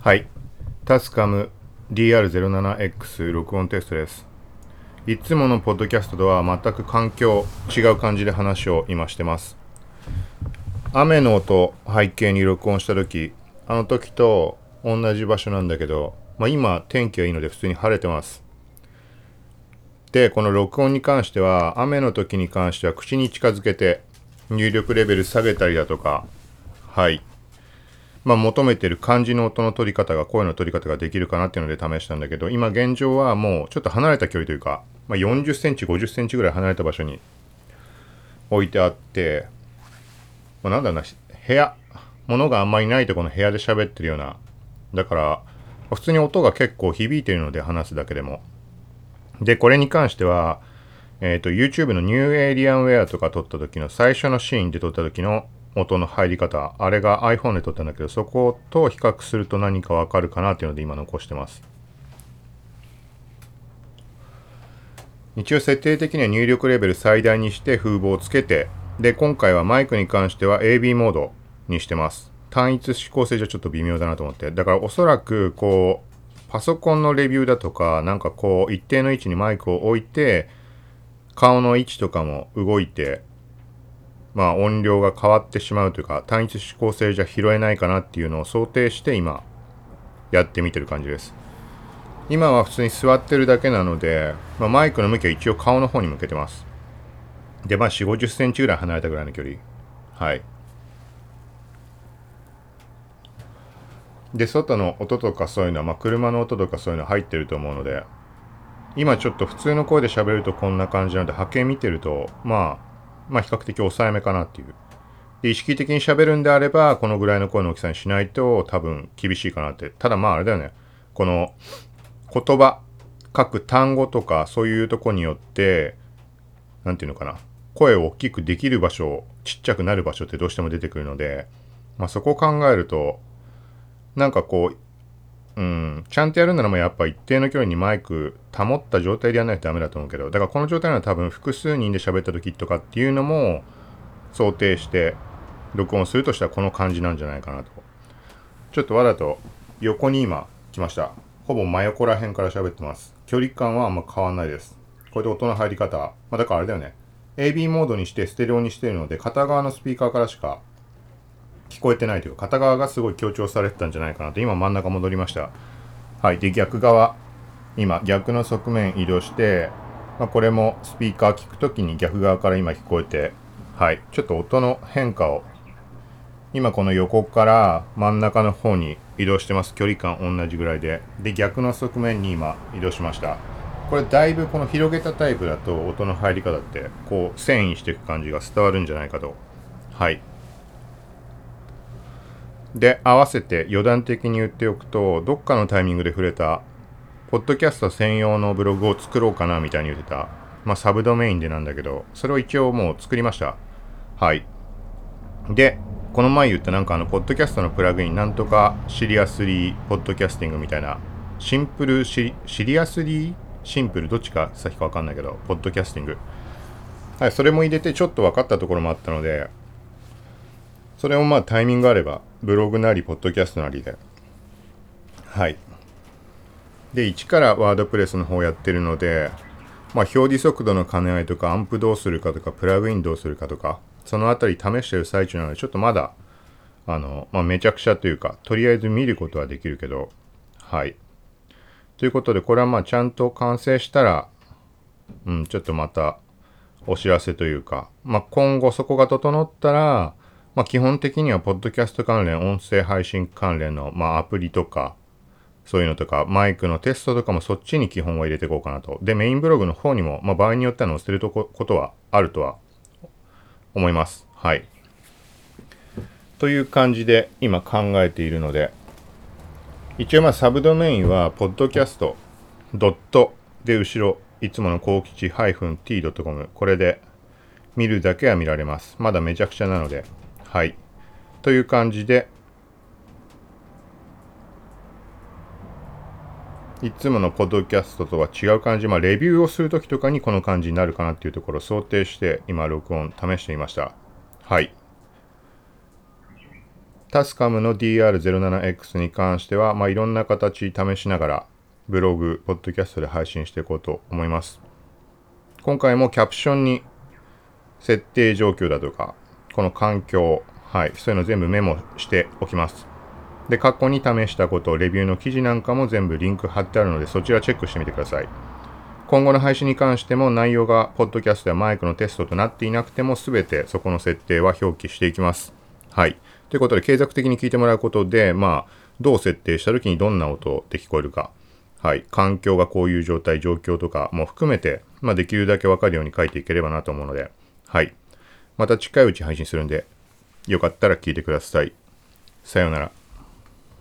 はい。タスカム DR07X 録音テストです。いつものポッドキャストとは全く環境違う感じで話を今してます。雨の音背景に録音した時、あの時と同じ場所なんだけど、まあ今天気がいいので普通に晴れてます。で、この録音に関しては、雨の時に関しては口に近づけて入力レベル下げたりだとか、はい。まあ、求めてる漢字の音の取り方が、声の取り方ができるかなっていうので試したんだけど、今現状はもうちょっと離れた距離というか、まあ、40センチ、50センチぐらい離れた場所に置いてあって、まあ、なんだろうな、部屋、物があんまりないとこの部屋で喋ってるような、だから、普通に音が結構響いてるので話すだけでも。で、これに関しては、えっ、と、YouTube のニューエイリアンウェアとか撮った時の最初のシーンで撮った時の音の入り方、あれが iPhone で撮ったんだけど、そこと比較すると何かわかるかなっていうので今残してます。一応設定的には入力レベル最大にして風防をつけて、で、今回はマイクに関しては AB モードにしてます。単一指向性じゃちょっと微妙だなと思って。だからおそらく、こう、パソコンのレビューだとか、なんかこう、一定の位置にマイクを置いて、顔の位置とかも動いて、まあ音量が変わってしまうというか、単一指向性じゃ拾えないかなっていうのを想定して今、やってみてる感じです。今は普通に座ってるだけなので、まあ、マイクの向きは一応顔の方に向けてます。で、まあ4、50センチぐらい離れたぐらいの距離。はい。で、外の音とかそういうのは、まあ車の音とかそういうの入ってると思うので、今ちょっと普通の声で喋るとこんな感じなので、波形見てると、まあ、まあ比較的抑えめかなっていう。で、意識的に喋るんであれば、このぐらいの声の大きさにしないと多分厳しいかなって。ただまああれだよね。この言葉、書く単語とかそういうとこによって、なんていうのかな。声を大きくできる場所、ちっちゃくなる場所ってどうしても出てくるので、まあそこを考えると、なんかこう、うん、ちゃんとやるならもうやっぱ一定の距離にマイク保った状態でやらないとダメだと思うけど、だからこの状態なら多分複数人で喋った時とかっていうのも想定して録音するとしたらこの感じなんじゃないかなと。ちょっとわざと横に今来ました。ほぼ真横ら辺から喋ってます。距離感はあんま変わんないです。これで音の入り方。まあだからあれだよね。AB モードにしてステレオにしてるので片側のスピーカーからしか聞こえてないというか、片側がすごい強調されてたんじゃないかなと。今真ん中戻りました。はい。で、逆側。今、逆の側面移動して、まあ、これもスピーカー聞くときに逆側から今聞こえて、はい。ちょっと音の変化を、今この横から真ん中の方に移動してます。距離感同じぐらいで。で、逆の側面に今移動しました。これだいぶこの広げたタイプだと音の入り方って、こう、遷移していく感じが伝わるんじゃないかと。はい。で、合わせて余談的に言っておくと、どっかのタイミングで触れた、ポッドキャスト専用のブログを作ろうかなみたいに言ってた、まあサブドメインでなんだけど、それを一応もう作りました。はい。で、この前言ったなんかあの、ポッドキャストのプラグイン、なんとかシリアスリーポッドキャスティングみたいな、シンプルシリアスリー？シンプル？どっちか先かわかんないけど、ポッドキャスティング。はい、それも入れてちょっと分かったところもあったので、それもまあタイミングがあれば、ブログなり、ポッドキャストなりで。はい。で、一からワードプレスの方やってるので、まあ表示速度の兼ね合いとか、アンプどうするかとか、プラグインどうするかとか、そのあたり試してる最中なので、ちょっとまだ、あの、まあめちゃくちゃというか、とりあえず見ることはできるけど、はい。ということで、これはまあちゃんと完成したら、うん、ちょっとまたお知らせというか、まあ今後そこが整ったら、まあ基本的にはポッドキャスト関連、音声配信関連の、まあアプリとか、そういうのとか、マイクのテストとかもそっちに基本は入れていこうかなと。で、メインブログの方にも、まあ場合によっては載せるとこことはあるとは思います。はい。という感じで今考えているので、一応まあサブドメインは、ポッドキャスト、ドットで後ろ、いつもの高吉 -t.com、これで見るだけは見られます。まだめちゃくちゃなので、はい。という感じで、いつものポッドキャストとは違う感じ、まあ、レビューをするときとかにこの感じになるかなっていうところを想定して、今、録音試してみました。はい。タスカムの DR07X に関しては、まあ、いろんな形試しながら、ブログ、ポッドキャストで配信していこうと思います。今回もキャプションに設定状況だとか、この環境、はい、そういうの全部メモしておきます。で、過去に試したこと、レビューの記事なんかも全部リンク貼ってあるので、そちらチェックしてみてください。今後の配信に関しても内容がポッドキャストやマイクのテストとなっていなくても全てそこの設定は表記していきます。はい。ということで継続的に聞いてもらうことで、まあ、どう設定した時にどんな音で聞こえるか。はい。環境がこういう状態、状況とかも含めて、まあ、できるだけわかるように書いていければなと思うので、はい。また近いうち配信するんで、よかったら聞いてください。さようなら。